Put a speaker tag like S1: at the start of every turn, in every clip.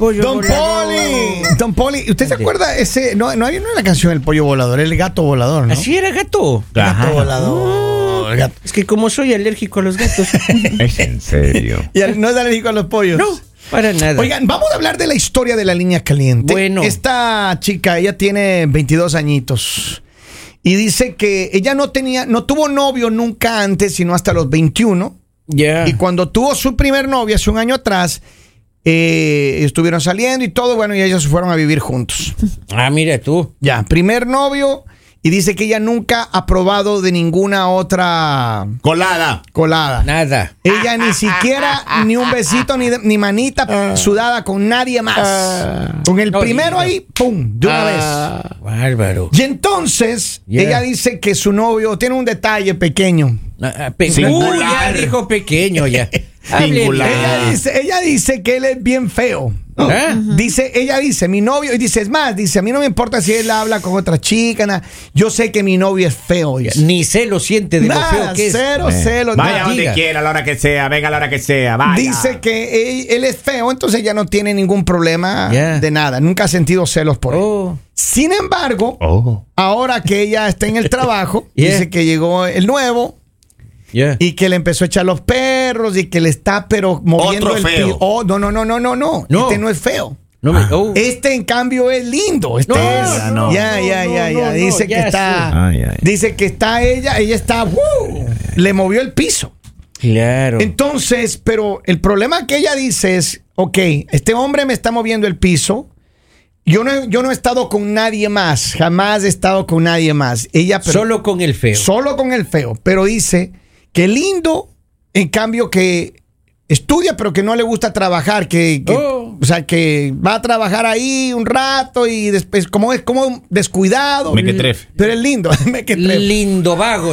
S1: Pollo
S2: Don
S1: volador.
S2: Poli. Don Poli, ¿usted se acuerda ese? No, no hay una canción El pollo volador, el gato volador, ¿no?
S1: ¿Así era gato?
S2: Gato volador. gato.
S1: Es que como soy alérgico a los gatos.
S3: Es en serio.
S2: Y al- no es alérgico a los pollos.
S1: no, para nada.
S2: Oigan, vamos a hablar de la historia de la línea caliente.
S1: Bueno.
S2: Esta chica, ella tiene 22 añitos. Y dice que ella no tenía, no tuvo novio nunca antes, sino hasta los 21.
S1: ya.
S2: Y cuando tuvo su primer novio hace un año atrás, eh, estuvieron saliendo y todo, bueno, y ellos se fueron a vivir juntos.
S1: Ah, mira tú.
S2: Ya, primer novio. Y dice que ella nunca ha probado de ninguna otra
S3: Colada.
S2: colada.
S1: Nada.
S2: Ella ni siquiera ni un besito ni, ni manita sudada con nadie más. con el
S1: No
S2: primero ahí, ¡pum! De una
S1: Ah, Bárbaro.
S2: vez. Y entonces,
S1: Yeah.
S2: ella dice que su novio tiene un detalle pequeño.
S1: Ah, ah, pe-
S3: Singular.
S1: Uy, ya dijo pequeño ya.
S3: Singular.
S2: Ella dice, ella dice que él es bien feo.
S1: ¿Ah?
S2: Dice, ella dice, mi novio, y dice, es más, dice, a mí no me importa si él habla con otra chica, yo sé que mi novio es feo. dice.
S1: Ni se lo siente de lo feo que es.
S2: cero celos.
S3: Vaya
S2: nada.
S3: donde quiera, a la hora que sea, venga a la hora que sea, vaya.
S2: Dice que él, él es feo, entonces ella no tiene ningún problema
S1: Ya.
S2: de nada. Nunca ha sentido celos por él.
S1: Oh,
S2: Sin embargo,
S3: Oh.
S2: ahora que ella está en el trabajo,
S1: Yeah.
S2: dice que llegó el nuevo y que le empezó a echar los perros y que le está pero moviendo
S3: Otro
S2: el
S3: feo.
S2: pi- Oh, no, no, no, no, no, no. Este no es feo.
S1: No me. oh.
S2: Este en cambio es lindo. Este
S1: No,
S2: es
S3: no,
S2: ya,
S1: no,
S2: ya, ya,
S1: no,
S2: ya.
S1: no,
S2: Dice que está
S3: sí. Ay, ay.
S2: dice que está ella, ella está ¡uh! le movió el piso.
S1: Claro.
S2: Entonces, pero el problema que ella dice es, ok, este hombre me está moviendo el piso. Yo no, yo no he estado con nadie más, jamás he estado con nadie más. Ella, pero,
S1: Solo con el feo.
S2: solo con el feo, pero dice que lindo, en cambio que estudia, pero que no le gusta trabajar, que, que-
S1: Oh.
S2: o sea, que va a trabajar ahí un rato y después, como es como descuidado.
S3: Mequetrefe.
S2: Pero es lindo, mequetrefe.
S1: Lindo vago.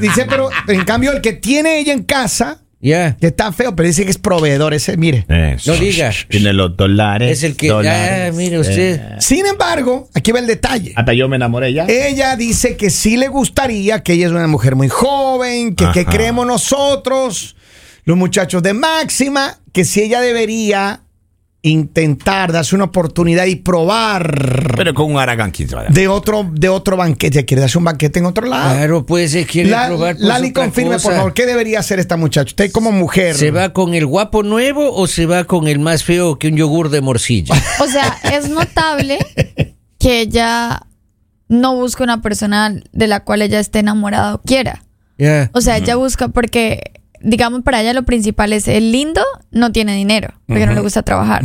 S2: Dice, pero en cambio el que tiene ella en casa,
S1: Ya.
S2: que está feo, pero dice que es proveedor ese, mire.
S3: Eso.
S1: No diga.
S3: Tiene los dólares.
S1: Es el que.
S3: dólares.
S1: Ah, mire usted.
S3: Eh,
S2: Sin embargo, aquí va el detalle.
S3: hasta yo me enamoré ya.
S2: Ella dice que sí le gustaría, que ella es una mujer muy joven, que, creemos nosotros, los muchachos de máxima, que si ella debería intentar darse una oportunidad y probar
S3: Pero con un Aragán, ¿quién se va a dar?
S2: de otro, de otro banquete. ¿Quiere darse un banquete en otro lado?
S1: Claro, pues se quiere
S2: La-
S1: probar. pues,
S2: Lali, confirme, por favor, ¿qué debería hacer esta muchacha? Usted como mujer.
S1: ¿Se va con el guapo nuevo o se va con el más feo que un yogur de morcilla?
S4: O sea, es notable que ella no busca una persona de la cual ella esté enamorada o quiera. O sea, ella busca porque, digamos, para ella lo principal es el lindo no tiene dinero, porque no le gusta trabajar.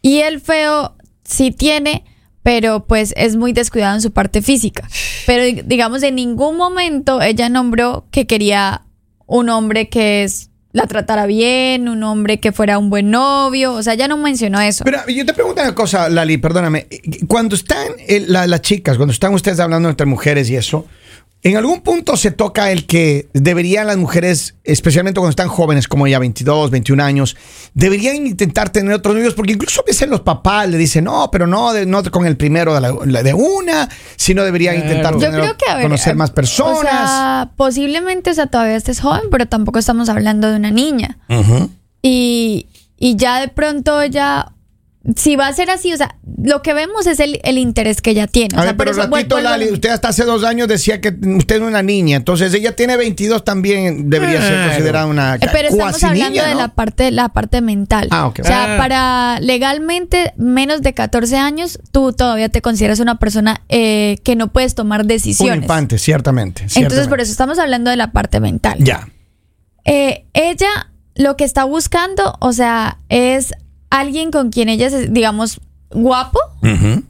S4: Y el feo sí tiene, pero pues es muy descuidado en su parte física. Pero dig- digamos, en ningún momento ella nombró que quería un hombre que es, la tratara bien, un hombre que fuera un buen novio. O sea, ella no mencionó eso.
S2: Pero yo te pregunto una cosa, Lali, perdóname. Cuando están eh, la- las chicas, cuando están ustedes hablando entre mujeres y eso, en algún punto se toca el que deberían las mujeres, especialmente cuando están jóvenes, como ya 22, 21 años, deberían intentar tener otros novios, porque incluso a veces los papás le dicen, no, pero no, de, no con el primero de, la- la- de una, sino deberían
S1: Claro.
S2: intentar
S4: Yo
S2: tener-
S4: creo que, a ver,
S2: conocer
S4: eh,
S2: más personas.
S4: O sea, posiblemente, o sea, todavía estés joven, pero tampoco estamos hablando de una niña. Y, y ya de pronto ella, si va a ser así, o sea, lo que vemos es el, el interés que ella tiene. O
S2: A
S4: sea,
S2: ver,
S4: por
S2: pero
S4: eso
S2: ratito, Lali, usted hasta hace dos años decía que usted es una niña, entonces ella tiene 22 también debería ser considerada una
S4: Eh, Pero estamos hablando
S2: niña,
S4: de la parte, la parte mental.
S2: Ah, ok.
S4: O sea,
S1: Ah.
S4: para legalmente menos de 14 años, tú todavía te consideras una persona eh, que no puedes tomar
S2: Un
S4: decisiones.
S2: infante, ciertamente.
S4: Entonces,
S2: ciertamente.
S4: por eso estamos hablando de la parte mental.
S2: Ya.
S4: Eh, ella lo que está buscando, o sea, es alguien con quien ella es, digamos, guapo,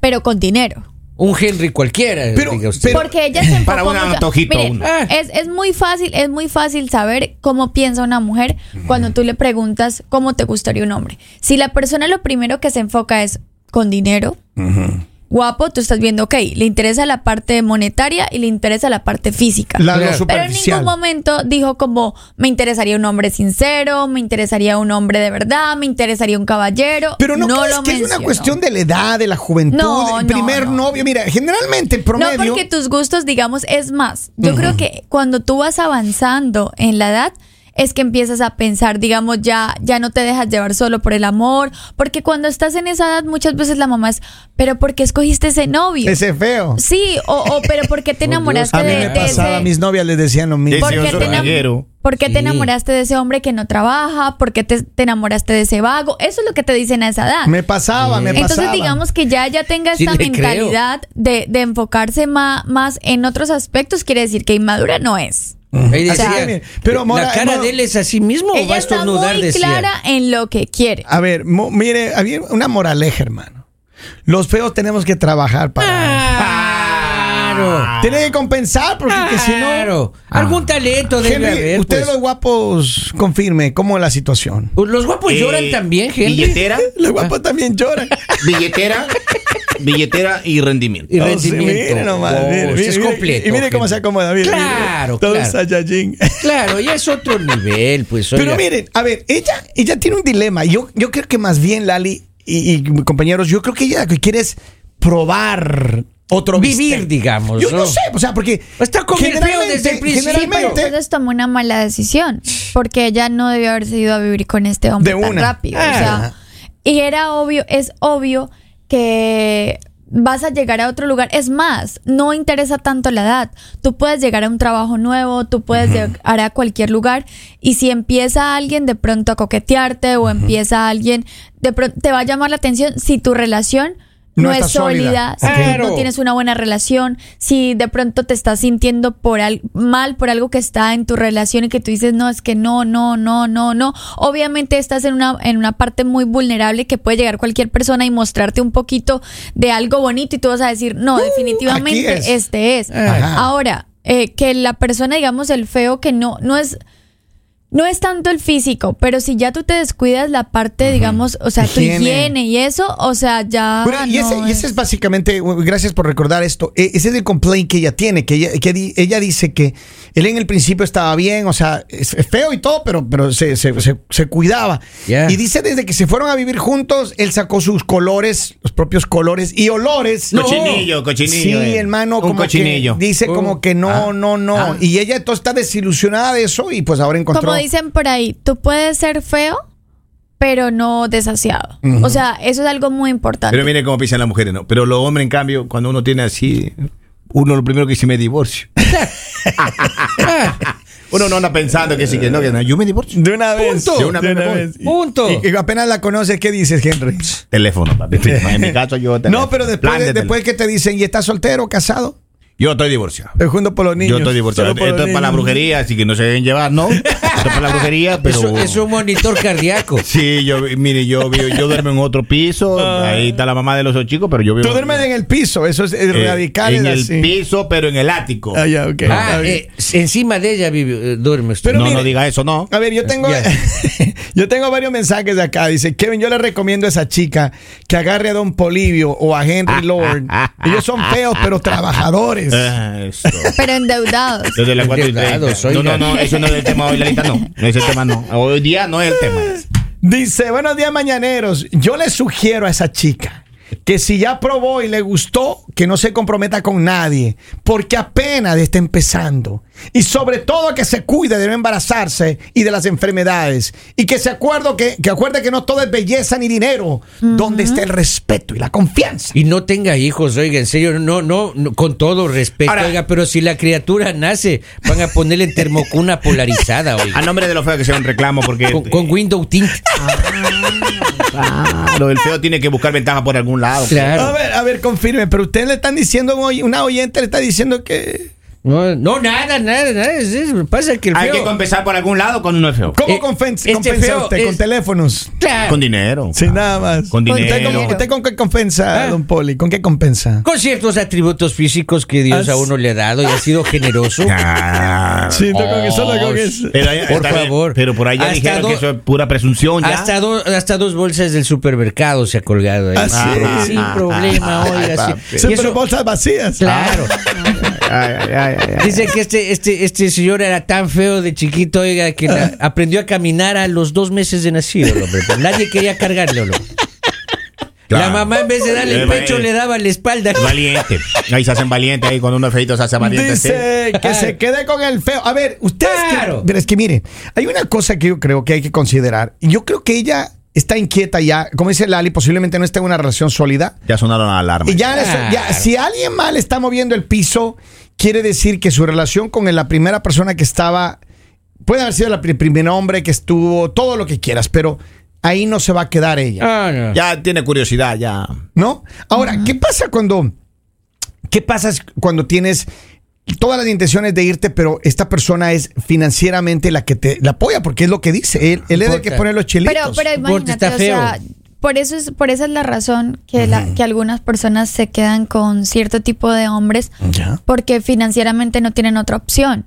S4: pero con dinero.
S1: Un Henry cualquiera,
S2: Pero-
S1: diga usted.
S2: pero-
S4: Porque ella se
S3: Para un
S4: mucho-
S3: antojito,
S4: Mire,
S3: uno.
S1: Ah.
S4: es, es muy fácil, es muy fácil saber cómo piensa una mujer cuando tú le preguntas cómo te gustaría un hombre. Si la persona lo primero que se enfoca es con dinero, guapo, tú estás viendo, ok, le interesa la parte monetaria y le interesa la parte física.
S2: La, lo.
S4: Pero en ningún momento dijo como me interesaría un hombre sincero, me interesaría un hombre de verdad, me interesaría un caballero.
S2: Pero no, crees
S4: lo
S2: que es una cuestión de la edad, de la juventud,
S4: No,
S2: el
S4: no,
S2: primer
S4: no.
S2: novio. Mira, generalmente en promedio.
S4: No, porque tus gustos, digamos, es más. Yo creo que cuando tú vas avanzando en la edad, es que empiezas a pensar, digamos, ya, ya no te dejas llevar solo por el amor, porque cuando estás en esa edad muchas veces la mamá es, pero ¿por qué escogiste ese novio?
S2: Ese feo.
S4: Sí, o, o pero ¿por qué te enamoraste
S2: A mí
S4: de,
S2: me
S4: de
S2: pasaba, a
S4: ese...
S2: mis novias les decían lo mismo.
S4: ¿Por qué, te por qué te enamoraste de ese hombre que no trabaja? ¿Por qué te, te enamoraste de ese vago? Eso es lo que te dicen a esa edad.
S2: Me pasaba, me
S4: Entonces,
S2: pasaba.
S4: digamos que ya ya tenga esta mentalidad de, de enfocarse ma- más en otros aspectos, quiere decir que inmadura no es.
S1: Ahí decía,
S2: pero, Mora,
S1: la cara
S2: Mora-
S1: de él es así mismo o va
S4: Ella
S1: a
S4: está
S1: estornudar
S4: muy
S1: decía.
S4: clara en lo que quiere.
S2: A ver, mo- mire, había una moraleja, hermano. Los feos tenemos que trabajar para.
S1: Claro.
S2: Tienen que compensar porque que si no.
S1: Claro. Algún talento debe
S2: Henry,
S1: haber.
S2: ustedes
S1: pues.
S2: los guapos confirme cómo es la situación.
S1: Los guapos
S3: Eh,
S1: lloran también, Henry.
S3: Billetera,
S2: Los guapos también lloran.
S3: billetera, billetera y rendimiento.
S1: Y
S2: Oh, sí,
S1: rendimiento.
S2: mire nomás,
S1: Oh,
S2: mire,
S1: es
S2: mire, mire,
S1: completo.
S2: Y mire cómo se acomoda. Mire,
S1: Claro,
S2: mire, todo
S1: claro.
S2: Saiyajin.
S1: Claro, ya es otro nivel, pues.
S2: Pero
S1: oiga.
S2: miren, a ver, ella, ella tiene un dilema. Yo, yo creo que más bien, Lali y, y compañeros, yo creo que ella lo que quiere es probar otro
S1: Vivir,
S2: bistec.
S1: digamos,
S2: Yo no
S1: ¿no?
S2: sé, o sea, porque.
S1: Está con el desde el principio.
S2: Generalmente.
S4: Entonces tomó una mala decisión, porque ella no debió haberse ido a vivir con este hombre
S2: De
S4: tan
S2: una.
S4: rápido. o
S1: Ah.
S4: sea, y era obvio, es obvio que vas a llegar a otro lugar. Es más, no interesa tanto la edad. Tú puedes llegar a un trabajo nuevo, tú puedes llegar a cualquier lugar y si empieza alguien de pronto a coquetearte o empieza alguien, de pronto te va a llamar la atención si tu relación
S2: No
S4: es sólida,
S2: sólida.
S4: si no tienes una buena relación, si de pronto te estás sintiendo por al- mal por algo que está en tu relación y que tú dices, no, es que no, no, no, no, no. Obviamente estás en una, en una parte muy vulnerable que puede llegar cualquier persona y mostrarte un poquito de algo bonito y tú vas a decir, no, definitivamente
S2: Uh, es.
S4: este es.
S2: Ajá.
S4: Ahora, eh, que la persona, digamos, el feo que no, no es... No es tanto el físico, pero si ya tú te descuidas la parte, digamos, o sea, tu
S2: Higiene.
S4: y eso, o sea, ya.
S2: Bueno, y, ese,
S4: no
S2: y ese es básicamente, gracias por recordar esto, e- ese es el complaint que ella tiene, que ella, que ella dice que él en el principio estaba bien, o sea, es feo y todo, pero, pero se, se- se- se cuidaba. Y dice desde que se fueron a vivir juntos, él sacó sus colores, los propios colores y olores.
S1: No.
S3: Cochinillo, cochinillo.
S2: Sí,
S3: eh.
S2: hermano,
S3: Un
S2: como
S3: cochinillo.
S2: que dice como que no,
S3: Ah.
S2: no, no.
S3: Ah.
S2: Y ella entonces está desilusionada de eso y pues ahora encontró.
S4: Como dicen por ahí, tú puedes ser feo, pero no desasiado. O sea, eso es algo muy importante.
S3: Pero mire cómo piensan las mujeres, ¿no? Pero los hombres, en cambio, cuando uno tiene así, uno lo primero que dice, me divorcio. uno no anda pensando que sí, que no, que no. Yo me divorcio.
S2: De una vez.
S3: Punto. De una vez
S1: Punto.
S2: Y, y apenas la conoces, ¿qué dices, Henry?
S3: Teléfono, papi. En mi caso, yo.
S2: No,
S3: teléfono.
S2: pero después, de- después que te dicen, ¿y estás soltero o casado?
S3: Yo estoy divorciado.
S2: Estoy junto por los niños.
S3: Yo estoy divorciado. Esto es para la brujería, así que no se deben llevar, ¿no? Para la brujería, pero.
S1: Eso es un monitor cardíaco.
S3: Sí, yo, mire, yo, yo, yo duermo en otro piso. Ahí está la mamá de los dos chicos, pero yo vivo.
S2: Tú duermes en el piso, eso es, es
S3: eh,
S2: radical.
S3: En
S2: es
S3: el
S2: así.
S3: piso, pero en el ático.
S2: Ah, ya, ok.
S1: Ah, eh, encima de ella vive, eh, duerme usted.
S2: Pero
S3: no,
S2: mire-
S3: no diga eso, no.
S2: A ver, yo tengo, yo tengo varios mensajes de acá. Dice, Kevin, yo le recomiendo a esa chica que agarre a Don Polivio o a Henry Lord. Ellos son feos, pero trabajadores.
S3: Ah, eso.
S4: Pero endeudados.
S3: Desde las 4 y
S1: Endeudados,
S3: 30. No, no, no, eso no es el tema hoy, Lalita, no. No es el tema, no. Hoy día no es el tema.
S2: Dice, buenos días mañaneros. Yo le sugiero a esa chica que si ya probó y le gustó, que no se comprometa con nadie, porque apenas está empezando. Y sobre todo que se cuide de no embarazarse y de las enfermedades. Y que se acuerde que, que acuerde que no todo es belleza ni dinero, donde está el respeto y la confianza.
S1: Y no tenga hijos, oiga, en serio, no, no, no, con todo respeto,
S3: Ahora-
S1: oiga, pero si la criatura nace, van a ponerle en termocuna polarizada, oiga.
S3: A nombre de lo feo que sea un reclamo, porque.
S1: Con, con window tint.
S3: Claro, el feo tiene que buscar ventaja por algún lado.
S2: A
S1: Claro.
S2: ver, a ver, confirme, pero usted le están diciendo, una oyente le está diciendo que...
S1: No, no, nada, nada, nada. es- es- pasa que el
S3: Hay que
S1: feo.
S3: compensar por algún lado con uno es feo.
S2: ¿Cómo
S1: Eh, este
S2: compensa
S1: feo
S2: usted? ¿Con
S1: es-
S2: teléfonos?
S1: Claro.
S3: Con dinero.
S2: Sin nada más.
S3: Con
S2: ¿Usted
S3: dinero.
S2: con, usted con qué compensa,
S1: Ah.
S2: don Poli? ¿Con qué compensa?
S1: Con ciertos atributos físicos que Dios
S2: Ah,
S1: a uno le ha dado y ha sido generoso.
S3: Ah.
S2: Sí, tú con eso, solo con
S1: Oh,
S2: eso.
S3: Pero
S1: Por favor.
S3: Pero por ahí ya
S1: Hasta
S3: dijeron
S1: do-
S3: que eso es pura presunción ya.
S1: Hasta, do- hasta dos bolsas del supermercado se ha colgado ahí.
S2: Ah, sí.
S1: Sin problema, oiga. sí. Eso-
S2: bolsas vacías.
S1: claro.
S3: Ay, ay, ay, ay, ay.
S1: Dice que este, este, este señor era tan feo de chiquito, oiga, que la- aprendió a caminar a los dos meses de nacido, el hombre. Pues nadie quería cargarle, hombre. La mamá en vez de darle el
S3: Eh,
S1: pecho le daba la espalda.
S3: Valiente. Ahí se hacen valientes, ahí cuando uno es feito se hace valiente. sí.
S2: Que
S1: Ah.
S2: se quede con el feo. A ver, ustedes. que-
S1: Claro.
S2: pero es que mire, hay una cosa que yo creo que hay que considerar. Y Yo creo que ella está inquieta ya. Como dice Lali, posiblemente no esté en una relación sólida.
S3: Ya sonaron las alarmas.
S2: Y ya, eso- ya,
S1: Claro.
S2: si alguien mal está moviendo el piso, quiere decir que su relación con la primera persona que estaba. Puede haber sido la pri- primer hombre que estuvo, todo lo que quieras, pero ahí no se va a quedar ella.
S1: Ah, no.
S3: Ya tiene curiosidad, ya.
S2: ¿No? Ahora, ¿qué pasa cuando. ¿Qué pasa cuando tienes todas las intenciones de irte, pero esta persona es financieramente la que te la apoya? Porque es lo que dice. Él, él es el que pone los chelitos.
S4: Pero, pero imagínate,
S1: está
S4: o sea, por eso es, por esa es la razón que, la, que algunas personas se quedan con cierto tipo de hombres
S2: Ya.
S4: porque financieramente no tienen otra opción.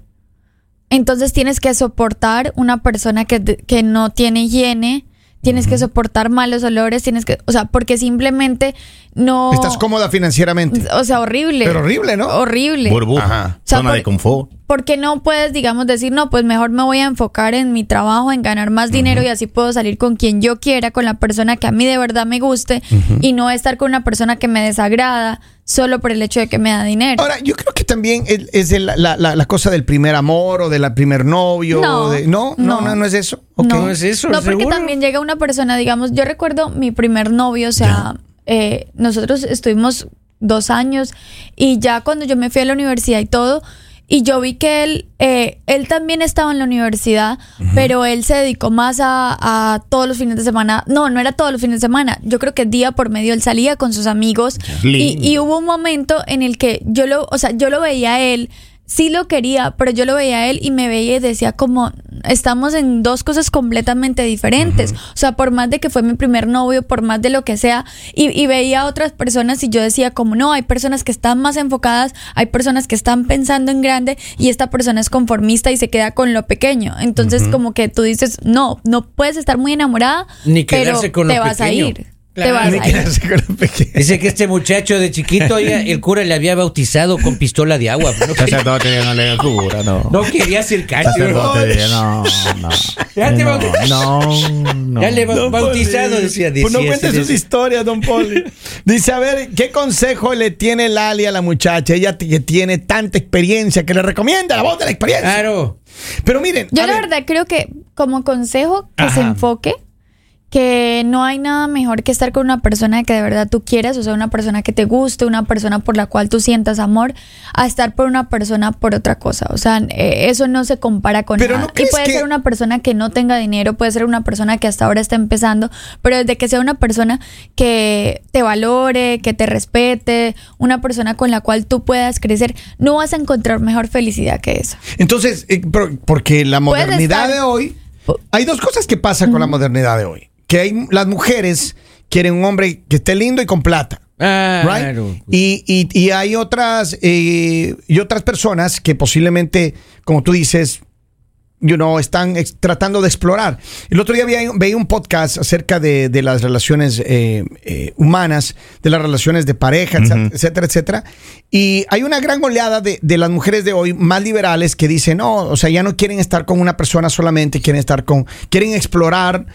S4: Entonces tienes que soportar una persona que, que no tiene higiene, tienes que soportar malos olores, tienes que, o sea, porque simplemente no...
S2: Estás cómoda financieramente.
S4: O sea, horrible.
S2: Pero horrible, ¿no?
S4: Horrible.
S3: Burbuja.
S2: Ajá.
S4: O sea,
S3: Zona
S4: por-
S3: de confort.
S4: Porque no puedes, digamos, decir, no, pues mejor me voy a enfocar en mi trabajo, en ganar más dinero y así puedo salir con quien yo quiera, con la persona que a mí de verdad me guste y no estar con una persona que me desagrada solo por el hecho de que me da dinero.
S2: Ahora, yo creo que también es, la, la- la cosa del primer amor o del primer novio.
S4: No,
S2: de- no, no, no,
S4: no.
S2: no es eso. Ok.
S1: No es eso,
S4: No, porque
S1: ¿seguro?
S4: también llega una persona, digamos, yo recuerdo mi primer novio, o sea, eh, nosotros estuvimos dos años y ya cuando yo me fui a la universidad y todo, y yo vi que él, eh, él también estaba en la universidad, pero él se dedicó más a, a todos los fines de semana. No, no era todos los fines de semana. Yo creo que día por medio él salía con sus amigos. Y, y hubo un momento en el que yo lo, o sea, yo lo veía a él, sí lo quería, pero yo lo veía a él y me veía y decía como, estamos en dos cosas completamente diferentes. O sea, por más de que fue mi primer novio, por más de lo que sea, y, y veía a otras personas y yo decía como, no, hay personas que están más enfocadas, hay personas que están pensando en grande y esta persona es conformista y se queda con lo pequeño. Entonces como que tú dices, no, no puedes estar muy enamorada,
S1: Ni
S4: pero
S1: quedarse con lo
S4: te vas a
S1: pequeño.
S4: Te vas a ir.
S1: Dice que este muchacho de chiquito, el cura le había bautizado con pistola de agua. No quería,
S3: Sacerdote no le cura, no.
S1: no quería
S3: no, no.
S1: Ya te
S3: no,
S1: bautizaste.
S3: no, no.
S1: Ya le
S2: Don
S1: bautizado,
S2: Poli.
S1: decía.
S2: Pues no cuente sus historias, don Poli. Dice, a ver, ¿qué consejo le tiene Lali a la muchacha? Ella que tiene tanta experiencia, que le recomienda la voz de la experiencia.
S1: Claro.
S2: Pero miren,
S4: Yo la
S2: ver,
S4: verdad creo que como consejo que se enfoque, que no hay nada mejor que estar con una persona que de verdad tú quieras, o sea, una persona que te guste, una persona por la cual tú sientas amor, a estar por una persona por otra cosa. O sea, eh, eso no se compara con
S2: Pero
S4: nada.
S2: ¿no
S4: y puede
S2: que-
S4: ser una persona que no tenga dinero, puede ser una persona que hasta ahora está empezando, pero desde que sea una persona que te valore, que te respete, una persona con la cual tú puedas crecer, no vas a encontrar mejor felicidad que eso.
S2: entonces, eh, pero- porque la modernidad
S4: estar-
S2: de hoy, hay dos cosas que pasan con la modernidad de hoy. Que hay, las mujeres quieren un hombre que esté lindo y con plata. right?
S1: Claro.
S2: Y, y- y hay otras eh, y otras personas que posiblemente, como tú dices, you know, están ex- tratando de explorar. El otro día veía, veía un podcast acerca de, de las relaciones eh, eh, humanas, de las relaciones de pareja, etcétera, etcétera, etcétera. Y hay una gran oleada de, de las mujeres de hoy más liberales que dicen, no, o sea, ya no quieren estar con una persona solamente, quieren estar con, quieren explorar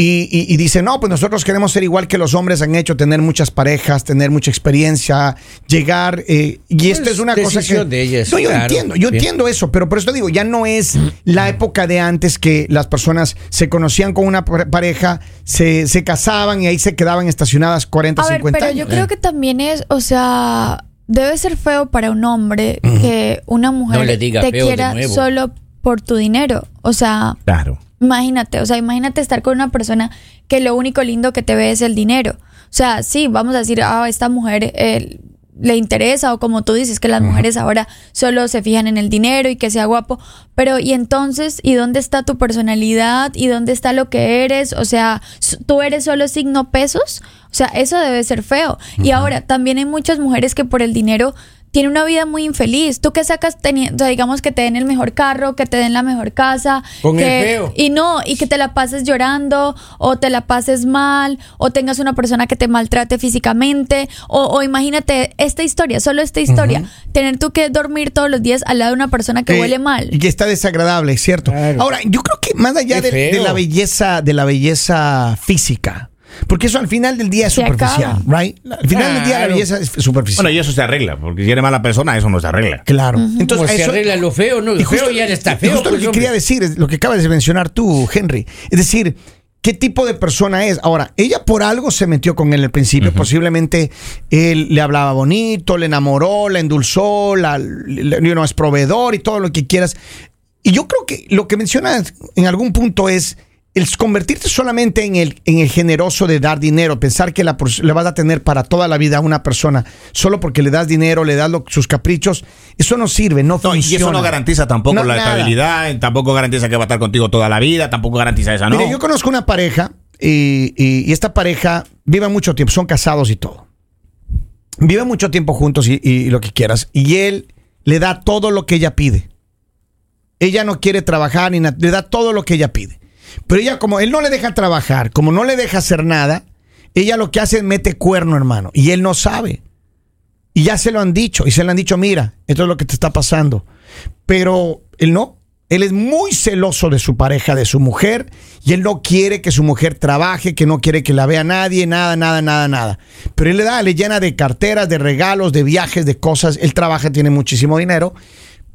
S2: y, y- y dicen, no, pues nosotros queremos ser igual que los hombres han hecho, tener muchas parejas, tener mucha experiencia, llegar, eh, y esto
S1: Pues,
S2: es una cosa que...
S1: decisión de ellas,
S2: no, yo
S1: claro.
S2: entiendo, yo
S1: Bien.
S2: entiendo eso, pero por eso te digo, ya no es la época de antes que las personas se conocían con una pare- pareja, se, se casaban y ahí se quedaban estacionadas 40,
S4: A ver,
S2: 50
S4: pero
S2: años.
S4: yo creo que también es, o sea, debe ser feo para un hombre que una mujer
S1: No le diga
S4: te quiera solo por tu dinero. O sea,
S3: Claro.
S4: Imagínate, o sea, imagínate estar con una persona que lo único lindo que te ve es el dinero. O sea, sí, vamos a decir, ah, esta mujer eh, le interesa o como tú dices que las mujeres ahora solo se fijan en el dinero y que sea guapo, pero y entonces, ¿y dónde está tu personalidad? ¿Y dónde está lo que eres? O sea, tú eres solo signo pesos, o sea, eso debe ser feo. Y ahora también hay muchas mujeres que por el dinero tienen una vida muy infeliz. ¿Tú qué sacas teniendo, o sea, digamos que te den el mejor carro, que te den la mejor casa,
S1: Con el
S4: que-
S1: feo.
S4: y no, y que te la pases llorando, o te la pases mal, o tengas una persona que te maltrate físicamente, o, o imagínate esta historia, solo esta historia, tener tú que dormir todos los días al lado de una persona que
S2: Eh,
S4: huele mal.
S2: Y que está desagradable, es cierto.
S1: Claro.
S2: Ahora, yo creo que más allá de, la belleza, de la belleza física, Porque eso al final del día es
S4: Se
S2: superficial,
S4: acaba.
S2: right? Al final del día la belleza es superficial.
S3: Bueno, y eso se arregla, porque si eres mala persona, eso no se arregla.
S2: claro. Entonces,
S1: se
S2: eso-
S1: arregla lo feo, ¿no?
S2: y
S1: Lo
S2: justo-
S1: feo ya está feo.
S2: justo
S1: pues,
S2: lo que
S1: hombre.
S2: quería decir es lo que acabas de mencionar tú, Henry. Es decir, ¿qué tipo de persona es? Ahora, ella por algo se metió con él al principio. Posiblemente él le hablaba bonito, le enamoró, la endulzó, la, le- you know, es proveedor y todo lo que quieras. Y yo creo que lo que mencionas en algún punto es el convertirte solamente en el, en el generoso de dar dinero, pensar que la, le vas a tener para toda la vida a una persona solo porque le das dinero, le das lo- sus caprichos, eso no sirve, no,
S3: No, y eso no garantiza tampoco
S2: No,
S3: la
S2: nada.
S3: estabilidad, tampoco garantiza que va a estar contigo toda la vida, tampoco garantiza esa, ¿no?
S2: Mire, yo conozco una pareja y, y- y esta pareja vive mucho tiempo, son casados y todo. Viven mucho tiempo juntos y, y lo que quieras. Y él le da todo lo que ella pide. Ella no quiere trabajar ni nada, le da todo lo que ella pide. Pero ella, como él no le deja trabajar, como no le deja hacer nada, ella lo que hace es mete cuerno, hermano. Y él no sabe. Y ya se lo han dicho. Y se le han dicho, mira, esto es lo que te está pasando. Pero él no. Él es muy celoso de su pareja, de su mujer. Y él no quiere que su mujer trabaje, que no quiere que la vea nadie, nada, nada, nada, nada. Pero él le da, le llena de carteras, de regalos, de viajes, de cosas. Él trabaja, tiene muchísimo dinero.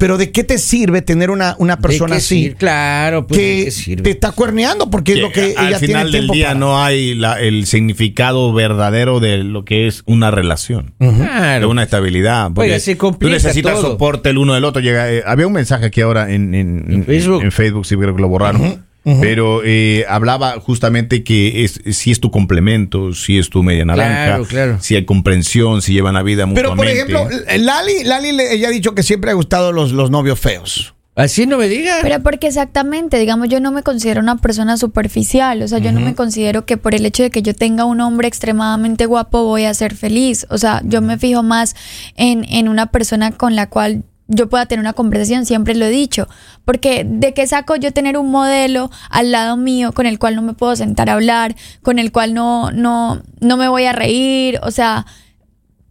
S2: Pero ¿de qué te sirve tener una, una
S1: ¿De
S2: persona
S1: qué
S2: así?
S1: sir- Claro, pues ¿de
S2: que
S1: qué sirve?
S2: te está cuerneando porque es lo que
S3: al
S2: ella
S3: final
S2: tiene
S3: del día
S2: para.
S3: no hay la- el significado verdadero de lo que es una relación.
S1: Claro.
S3: De una estabilidad. porque
S1: Oiga, se
S3: tú necesitas
S1: todo.
S3: soporte el uno del otro. Llega, eh, había un mensaje aquí ahora en, en-
S1: En Facebook.
S3: en Facebook, sí creo que lo borraron. Pero eh, hablaba justamente que es, si es tu complemento, si es tu media naranja,
S1: Claro, claro.
S3: si hay comprensión, si llevan la vida
S2: Pero por
S3: mutuamente.
S2: ejemplo, Lali, Lali le- ella ha dicho que siempre ha gustado los, los novios feos.
S1: Así no me diga.
S4: Pero porque exactamente, digamos, yo no me considero una persona superficial, o sea, yo no me considero que por el hecho de que yo tenga un hombre extremadamente guapo voy a ser feliz, o sea, yo me fijo más en, en una persona con la cual yo pueda tener una conversación, siempre lo he dicho, porque de qué saco yo tener un modelo al lado mío con el cual no me puedo sentar a hablar, con el cual no, no, no me voy a reír, o sea,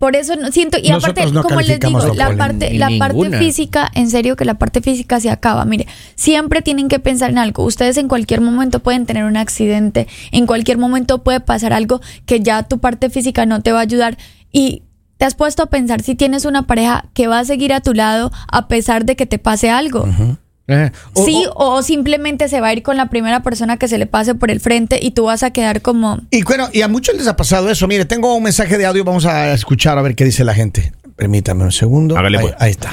S4: por eso no, siento, y
S2: Nosotros
S4: aparte,
S2: no
S4: como les digo, la parte, la parte física, en serio que la parte física se acaba. Mire, siempre tienen que pensar en algo. Ustedes en cualquier momento pueden tener un accidente, en cualquier momento puede pasar algo que ya tu parte física no te va a ayudar y te has puesto a pensar si tienes una pareja que va a seguir a tu lado a pesar de que te pase algo.
S1: O-
S4: sí,
S1: o-
S4: o, simplemente se va a ir con la primera persona que se le pase por el frente y tú vas a quedar como
S2: Y bueno, y a muchos les ha pasado eso. Mire, tengo un mensaje de audio, vamos a escuchar a ver qué dice la gente. Permítame un segundo.
S3: Hágale,
S2: ahí,
S3: pues.
S2: ahí está.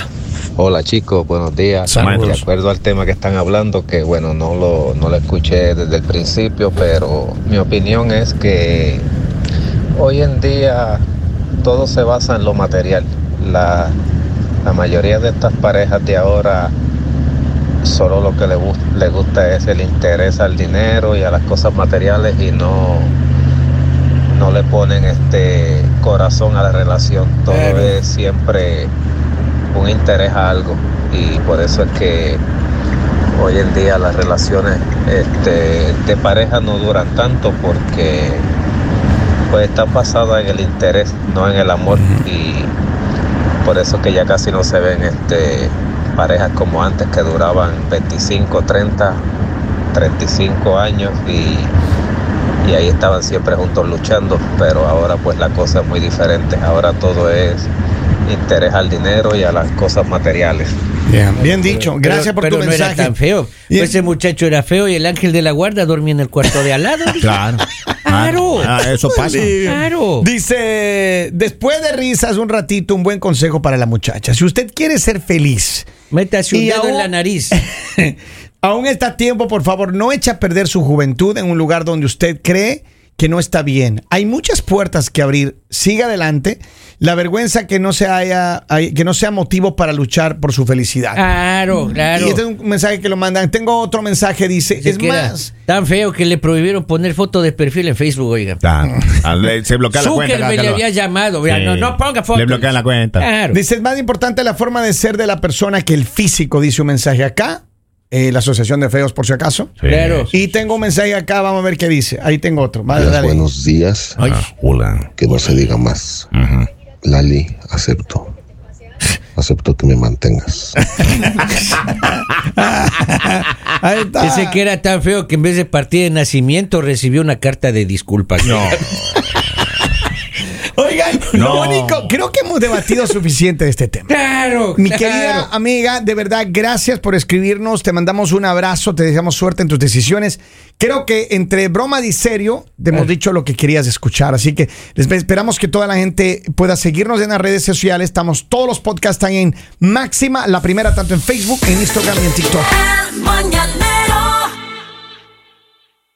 S5: Hola chicos, buenos días.
S2: Saludos.
S5: De acuerdo al tema que están hablando, que bueno, no lo, no lo escuché desde el principio, pero mi opinión es que hoy en día todo se basa en lo material. La, la mayoría de estas parejas de ahora solo lo que le, gus- le gusta es el interés al dinero y a las cosas materiales y no, no le ponen este corazón a la relación. Todo es siempre un interés a algo y por eso es que hoy en día las relaciones este, de pareja no duran tanto porque pues están basadas en el interés, no en el amor y por eso es que ya casi no se ven este, parejas como antes que duraban 25, 30, 35 años y, y ahí estaban siempre juntos luchando, pero ahora pues la cosa es muy diferente, ahora todo es interés al dinero y a las cosas materiales.
S2: Bien, bien dicho.
S1: pero-
S2: Gracias por
S1: pero
S2: tu
S1: no
S2: mensaje.
S1: era tan feo. Ese muchacho era feo y el ángel de la guarda dormía en el cuarto de al lado.
S3: Claro.
S1: Claro.
S3: Ah, eso pasa.
S1: Claro.
S2: Dice, después de risas un ratito, un buen consejo para la muchacha. Si usted quiere ser feliz,
S1: Métase un dedo en la nariz.
S2: aún está tiempo, por favor, no eche a perder su juventud en un lugar donde usted cree que no está bien. Hay muchas puertas que abrir. Siga adelante. La vergüenza que no se haya, hay- que no sea motivo para luchar por su felicidad.
S1: Claro, claro.
S2: Y este es un mensaje que lo mandan. Tengo otro mensaje, dice, es más,
S1: tan feo que le prohibieron poner foto de perfil en Facebook, oiga.
S3: Claro. Al- Se bloquea la cuenta. Cada
S1: le había llamado.
S3: Sí.
S1: No, no ponga foto.
S3: Le bloquean la cuenta.
S1: Claro.
S2: Dice, es más importante la forma de ser de la persona que el físico, dice un mensaje acá. Eh, la Asociación de Feos, por si acaso.
S3: Sí.
S1: Claro.
S2: Y tengo un mensaje acá, vamos a ver qué dice. Ahí tengo otro. Vale,
S6: Días,
S2: dale.
S6: buenos días.
S1: Ay.
S3: Ah, hola.
S6: Que no se diga más.
S3: Ujú.
S6: Lali, acepto. Acepto que me mantengas.
S2: Ahí está.
S1: Ese que era tan feo que en vez de partida de nacimiento recibió una carta de disculpas.
S3: No.
S2: Oigan,
S3: No.
S2: Mónico, creo que hemos debatido suficiente de este tema.
S1: Claro,
S2: Mi
S1: claro.
S2: querida amiga, de verdad, gracias por escribirnos. Te mandamos un abrazo, te deseamos suerte en tus decisiones. Creo que entre broma y serio te hemos dicho lo que querías escuchar. Así que les esperamos que toda la gente pueda seguirnos en las redes sociales. Estamos, todos los podcasts están en máxima, la primera tanto en Facebook, en Instagram y en TikTok.
S7: El mañanero